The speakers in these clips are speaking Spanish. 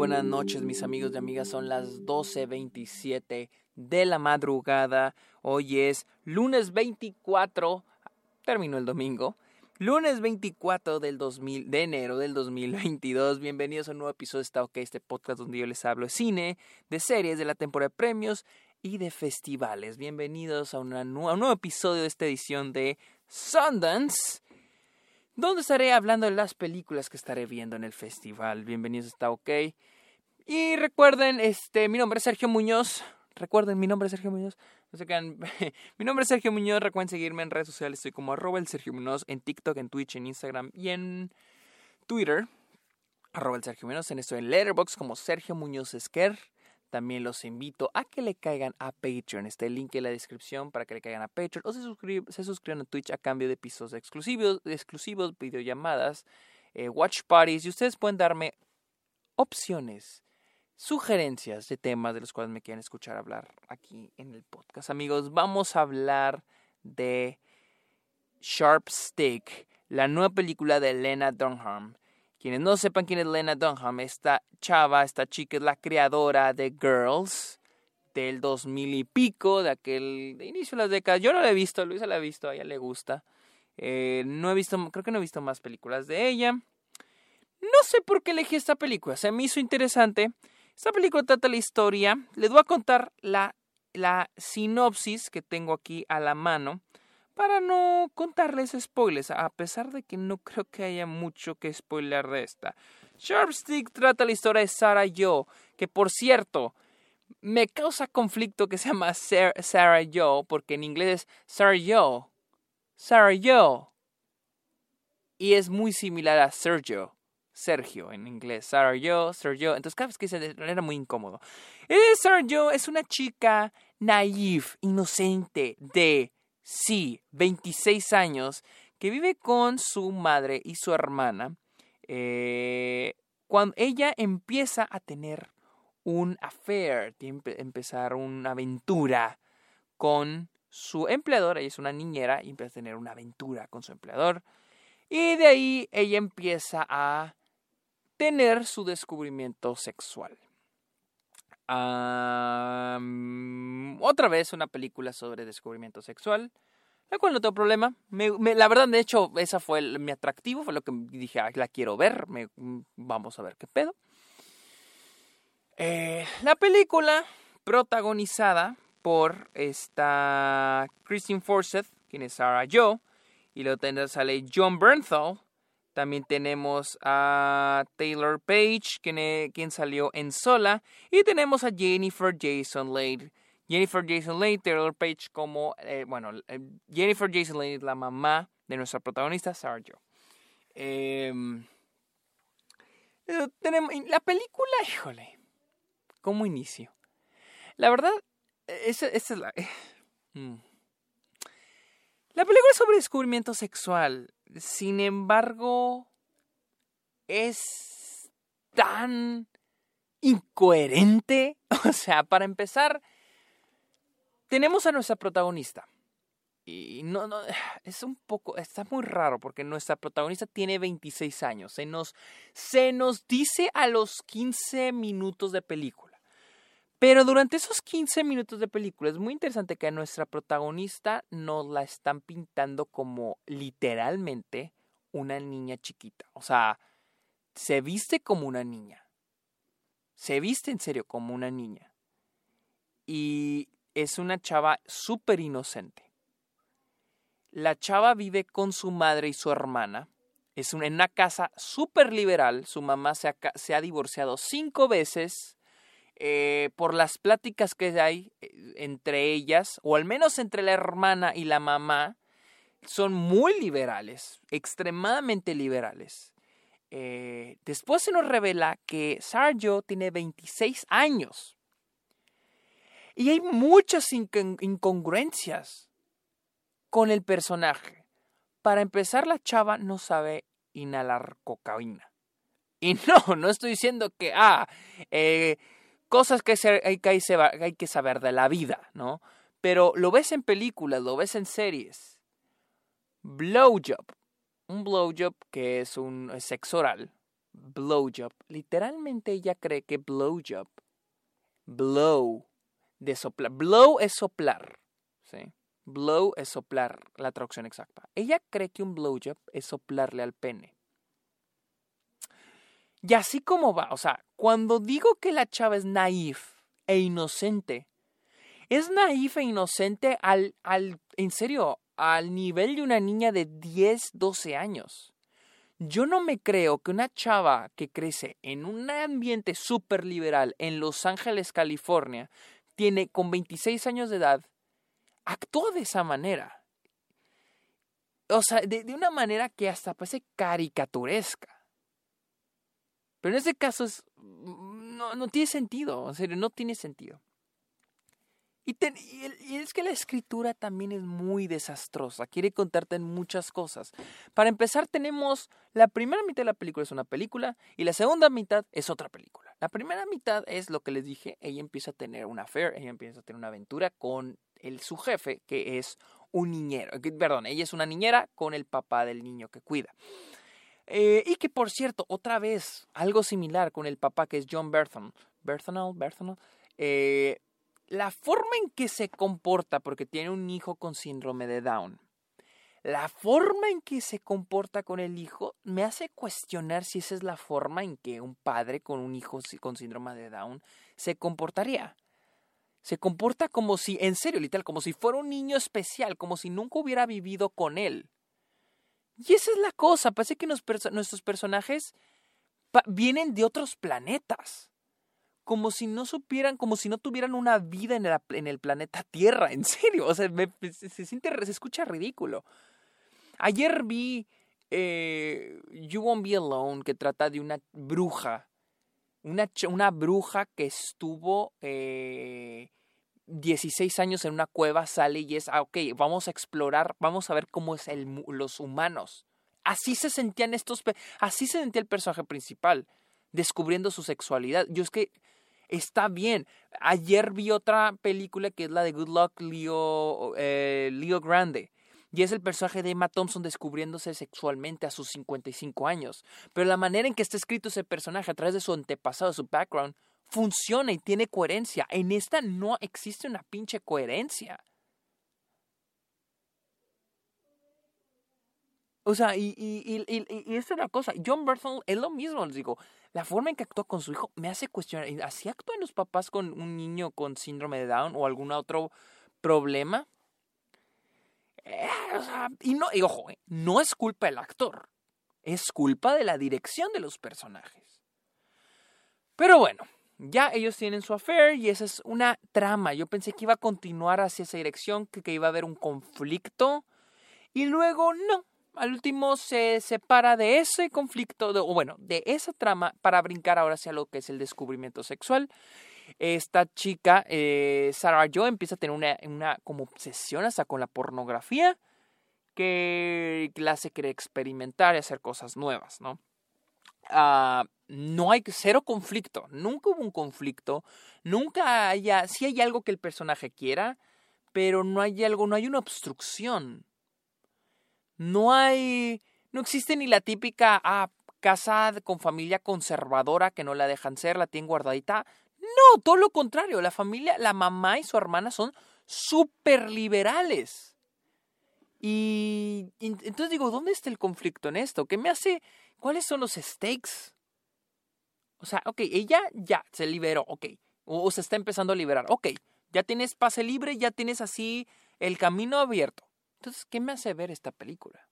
buenas noches mis amigos y amigas, son las 12.27 de la madrugada, hoy es lunes 24, terminó el domingo, lunes 24 del 2000, de enero del 2022, bienvenidos a un nuevo episodio de Está OK, este podcast donde yo les hablo de cine, de series, de la temporada de premios y de festivales, bienvenidos a, una, a un nuevo episodio de esta edición de Sundance donde estaré hablando de las películas que estaré viendo en el festival. Bienvenidos Está OK. Y recuerden, este, mi nombre es Sergio Muñoz. Recuerden, mi nombre es Sergio Muñoz. No se quedan. mi nombre es Sergio Muñoz. Recuerden seguirme en redes sociales. Estoy como arroba el Sergio Muñoz en TikTok, en Twitch, en Instagram y en Twitter. Arroba el Sergio Muñoz. En esto en Letterboxd como Sergio Muñoz Esquer. También los invito a que le caigan a Patreon. Está el link en la descripción para que le caigan a Patreon o se, se suscriban a Twitch a cambio de episodios exclusivos, exclusivos videollamadas, eh, watch parties. Y ustedes pueden darme opciones, sugerencias de temas de los cuales me quieren escuchar hablar aquí en el podcast. Amigos, vamos a hablar de Sharp Stick, la nueva película de Lena Dunham. Quienes no sepan quién es Lena Dunham, esta chava, esta chica es la creadora de Girls del 2000 y pico, de aquel de inicio de las décadas. Yo no la he visto, Luisa la ha visto, a ella le gusta. Eh, no he visto, creo que no he visto más películas de ella. No sé por qué elegí esta película, se me hizo interesante. Esta película trata la historia, les voy a contar la, la sinopsis que tengo aquí a la mano para no contarles spoilers, a pesar de que no creo que haya mucho que spoiler de esta. Sharpstick trata la historia de Sarah Joe, que por cierto, me causa conflicto que se llama Sarah Joe, porque en inglés es Sarah Joe. Sarah Joe. Y es muy similar a Sergio. Sergio en inglés. Sarah Joe, Sergio. Entonces cada vez que se era muy incómodo. Sarah Joe es una chica naive, inocente, de sí, 26 años, que vive con su madre y su hermana, eh, cuando ella empieza a tener un affair, tiene que empezar una aventura con su empleador, ella es una niñera y empieza a tener una aventura con su empleador, y de ahí ella empieza a tener su descubrimiento sexual otra vez una película sobre descubrimiento sexual, la cual no tengo problema. la verdad, de hecho, esa fue mi atractivo, fue lo que dije, la quiero ver, mm, vamos a ver qué pedo. Eh, la película protagonizada por esta Christine Forsyth, quien es Sarah Joe, y luego sale John Bernthal, también tenemos a Taylor Page, quien, salió en Sola. Y tenemos a Jennifer Jason Leigh. Jennifer Jason Leigh, Taylor Page como, eh, bueno, eh, Jennifer Jason Leigh es la mamá de nuestra protagonista, Sarah Jo. Em, eh, tenemos, la película, híjole, ¿cómo inicio? La verdad, esa, es la... Mm. La película es sobre descubrimiento sexual. Sin embargo, es tan incoherente. O sea, para empezar, tenemos a nuestra protagonista. Y no, no, es un poco, está muy raro porque nuestra protagonista tiene 26 años. Se nos, se nos dice a los 15 minutos de película. Pero durante esos 15 minutos de película es muy interesante que a nuestra protagonista nos la están pintando como literalmente una niña chiquita. O sea, se viste como una niña. Se viste en serio como una niña. Y es una chava súper inocente. La chava vive con su madre y su hermana. Es en una casa súper liberal. Su mamá se ha divorciado cinco veces eh, por las pláticas que hay eh, entre ellas, o al menos entre la hermana y la mamá, son muy liberales, extremadamente liberales. Eh, después se nos revela que Sarjo tiene 26 años. Y hay muchas incongruencias con el personaje. Para empezar, la chava no sabe inhalar cocaína. Y no, no estoy diciendo que, ah, cosas que hay, que saber de la vida, ¿no? Pero lo ves en películas, lo ves en series. Blowjob. Un blowjob que es un sexo oral. blowjob. Literalmente ella cree que blowjob, blow, de soplar. Blow es soplar. ¿sí? Blow es soplar, la traducción exacta. Ella cree que un blowjob es soplarle al pene. Y así como va, o sea, cuando digo que la chava es naif e inocente, es naif e inocente al, al, en serio, al nivel de una niña de 10, 12 años. Yo no me creo que una chava que crece en un ambiente súper liberal en Los Ángeles, California, tiene con 26 años de edad, actúa de esa manera. O sea, de, de una manera que hasta parece caricaturesca. Pero en este caso es, mm, no, no tiene sentido, en serio, no tiene sentido. Y, y, es que la escritura también es muy desastrosa, quiere contarte muchas cosas. Para empezar, tenemos la primera mitad de la película es una película y la segunda mitad es otra película. La primera mitad es lo que les dije, ella empieza a tener una affair, ella empieza a tener una aventura con el, su jefe, que es un niñero, perdón, ella es una niñera con el papá del niño que cuida. Eh, y que por cierto, otra vez, algo similar con el papá que es John Berthon. Berthonal, Berthonal. Eh, la forma en que se comporta, porque tiene un hijo con síndrome de Down, la forma en que se comporta con el hijo me hace cuestionar si esa es la forma en que un padre con un hijo con síndrome de Down se comportaría. Se comporta como si, en serio, literal, como si fuera un niño especial, como si nunca hubiera vivido con él. Y esa es la cosa, parece que nuestros personajes vienen de otros planetas. Como si no supieran, como si no tuvieran una vida en el, planeta Tierra, en serio. O sea, se, siente, se escucha ridículo. Ayer vi eh, You Won't Be Alone, que trata de una bruja. Una, una bruja que estuvo eh, 16 años en una cueva, sale y es, ah, ok, vamos a explorar, vamos a ver cómo es el, los humanos. Así se sentían estos, así se sentía el personaje principal, descubriendo su sexualidad. Yo es que está bien. Ayer vi otra película que es la de Good Luck Leo, eh, Leo Grande. Y es el personaje de Emma Thompson descubriéndose sexualmente a sus 55 años. Pero la manera en que está escrito ese personaje a través de su antepasado, su background, funciona y tiene coherencia. En esta no existe una pinche coherencia. O sea, y, y, y, y, es una cosa, John Berthel es lo mismo, les digo, la forma en que actúa con su hijo me hace cuestionar, ¿así actúan los papás con un niño con síndrome de Down o algún otro problema? Eh, y no, y ojo, eh, no es culpa del actor, es culpa de la dirección de los personajes. Pero bueno, ya ellos tienen su affair y esa es una trama. Yo pensé que iba a continuar hacia esa dirección, que, iba a haber un conflicto. Y luego no. Al último se separa de ese conflicto, o bueno, de esa trama para brincar ahora hacia lo que es el descubrimiento sexual. Esta chica, eh, Sarah Joe, empieza a tener una, una como obsesión hasta con la pornografía que la hace querer experimentar y hacer cosas nuevas, ¿no? Ah, no hay cero conflicto, nunca hubo un conflicto, nunca haya, sí hay algo que el personaje quiera, pero no hay algo, no hay una obstrucción. No hay, no existe ni la típica ah, casa con familia conservadora que no la dejan ser, la tienen guardadita. No, todo lo contrario, la familia, la mamá y su hermana son súper liberales. Y, y entonces digo, ¿dónde está el conflicto en esto? ¿Qué me hace ¿Cuáles son los stakes? O sea, ok, ella ya se liberó, ok. O, se está empezando a liberar, ok. Ya tienes pase libre, ya tienes así el camino abierto. Entonces, ¿qué me hace ver esta película?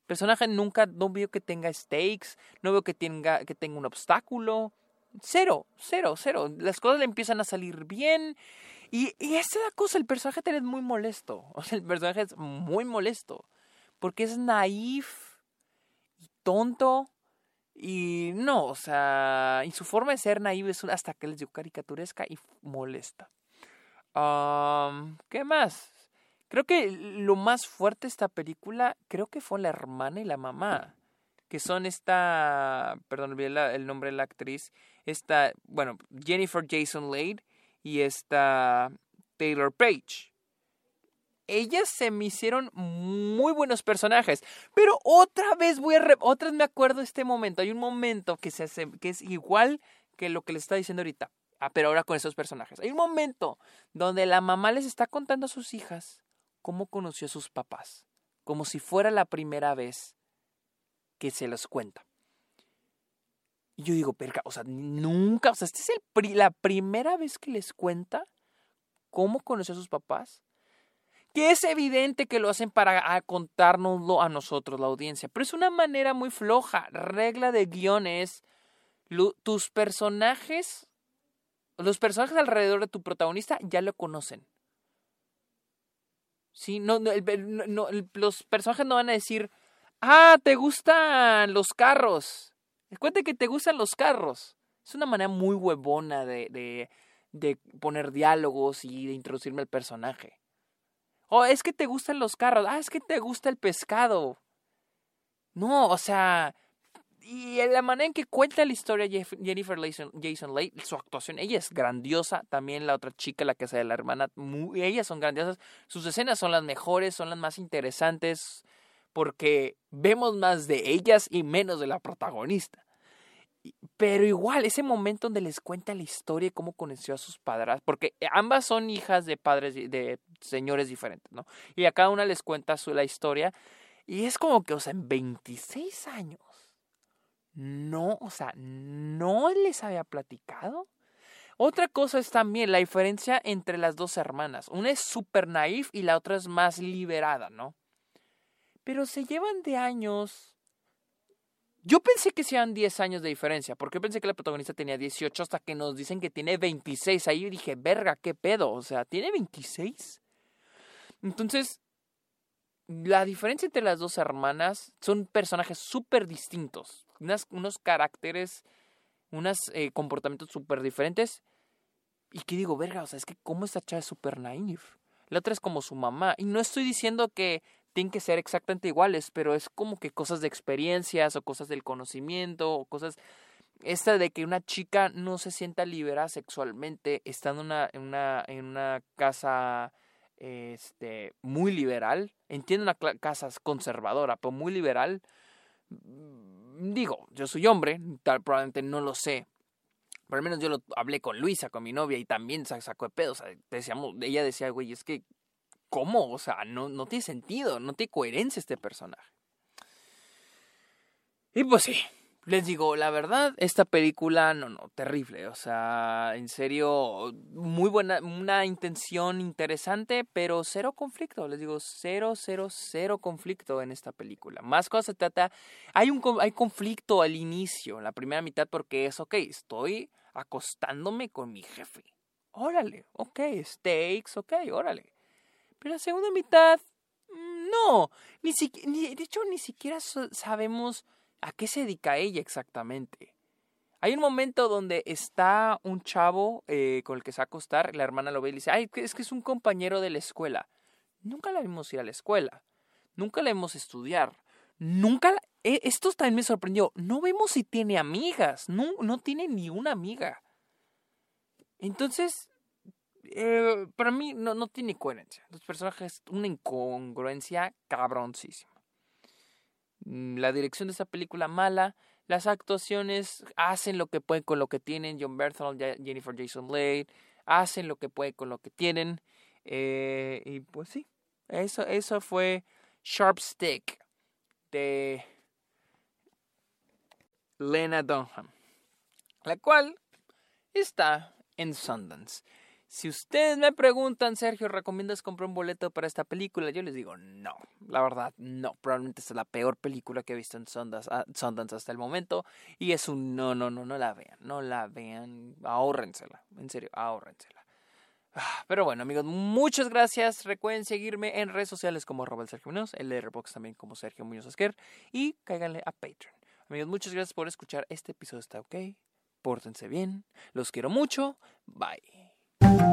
El personaje nunca, no veo que tenga stakes, no veo que tenga, que tenga un obstáculo. Cero, cero, cero. Las cosas le empiezan a salir bien. Y, y esa es la cosa, el personaje es muy molesto. O sea, el personaje es muy molesto. Porque es naif tonto y no, o sea, y su forma de ser naive es hasta que les dio caricaturesca y molesta. ¿Qué más? Creo que lo más fuerte de esta película, creo que fue la hermana y la mamá, que son esta, perdón, olvidé el nombre de la actriz, esta, bueno, Jennifer Jason Leigh y esta Taylor Page. Ellas se me hicieron muy buenos personajes. Pero otra vez voy a... otra vez me acuerdo de este momento. Hay un momento que, se hace, que es igual que lo que les está diciendo ahorita. Ah, pero ahora con esos personajes. Hay un momento donde la mamá les está contando a sus hijas cómo conoció a sus papás. Como si fuera la primera vez que se los cuenta. Y yo digo, perca, o sea, nunca, o sea, esta es la primera vez que les cuenta cómo conoció a sus papás que es evidente que lo hacen para contárnoslo a nosotros, la audiencia, pero es una manera muy floja. Regla de guiones, tus personajes, los personajes alrededor de tu protagonista ya lo conocen. Sí, no, no, los personajes no van a decir, ah, te gustan los carros. Cuente que te gustan los carros. Es una manera muy huevona de, de, de poner diálogos y de introducirme al personaje. Oh, es que te gustan los carros. Ah, es que te gusta el pescado. No, o sea. Y la manera en que cuenta la historia Jennifer Jason Leigh, su actuación, ella es grandiosa. También la otra chica, la que sea de la hermana, ellas son grandiosas. Sus escenas son las mejores, son las más interesantes, porque vemos más de ellas y menos de la protagonista. Pero igual, ese momento donde les cuenta la historia y cómo conoció a sus padres, porque ambas son hijas de padres de señores diferentes, ¿no? Y a cada una les cuenta su, la historia. Y es como que, o sea, en 26 años, no, o sea, no les había platicado. Otra cosa es también la diferencia entre las dos hermanas. Una es súper naif y la otra es más liberada, ¿no? Pero se llevan de años yo pensé que sean 10 años de diferencia, porque pensé que la protagonista tenía 18 hasta que nos dicen que tiene 26. Ahí dije, verga, qué pedo, o sea, ¿tiene 26? Entonces, la diferencia entre las dos hermanas son personajes súper distintos, unos caracteres, unos eh, comportamientos súper diferentes. Y que digo, verga, o sea, es que cómo esta chava es súper naif. La otra es como su mamá. Y no estoy diciendo que tienen que ser exactamente iguales, pero es como que cosas de experiencias o cosas del conocimiento o cosas... Esta de que una chica no se sienta liberada sexualmente estando una, en, una, en una casa este, muy liberal, entiendo una casa conservadora, pero muy liberal. Mm, digo, yo soy hombre, tal, probablemente no lo sé, pero al menos yo lo hablé con Luisa, con mi novia, y también sacó de pedo. O sea, decíamos, ella decía, güey, es que ¿Cómo? O sea, no, no tiene sentido, no tiene coherencia este personaje. Y pues sí, les digo, la verdad, esta película, no, no, terrible. O sea, en serio, muy buena, una intención interesante, pero cero conflicto. Les digo, cero, cero, cero conflicto en esta película. Más cosas se trata, hay, un, hay conflicto al inicio, en la primera mitad, porque es, ok, estoy acostándome con mi jefe. Órale, ok, steaks, ok, órale. Pero la segunda mitad, mm, no. Ni, ni de hecho, ni siquiera sabemos a qué se dedica ella exactamente. Hay un momento donde está un chavo eh, con el que se va a acostar, la hermana lo ve y dice, ay, es que es un compañero de la escuela. Nunca la vimos ir a la escuela. Nunca la vimos estudiar. Nunca. E, esto también me sorprendió. No vemos si tiene amigas. No, no tiene ni una amiga. Entonces, eh, para mí no, no tiene coherencia. Los personajes, una incongruencia cabroncísima. Mm, la dirección de esta película mala. Las actuaciones hacen lo que pueden con lo que tienen. John Berthold, Jennifer Jason Leigh hacen lo que pueden con lo que tienen. Eh, y pues sí, eso, eso fue Sharp Stick de Lena Dunham, la cual está en Sundance. Si ustedes me preguntan, Sergio, ¿recomiendas comprar un boleto para esta película? Yo les digo, no, la verdad, no. Probablemente es la peor película que he visto en Sundance, ah, hasta el momento. Y es un no, no, no, no la vean, no la vean, ahórrensela, en serio, ahórrensela. Ah, pero bueno, amigos, muchas gracias. Recuerden seguirme en redes sociales como Robert Sergio Muñoz, el Airbox también como Sergio Muñoz Esquer, y cáiganle a Patreon. Amigos, muchas gracias por escuchar. Este episodio está ok. Pórtense bien. Los quiero mucho. Bye.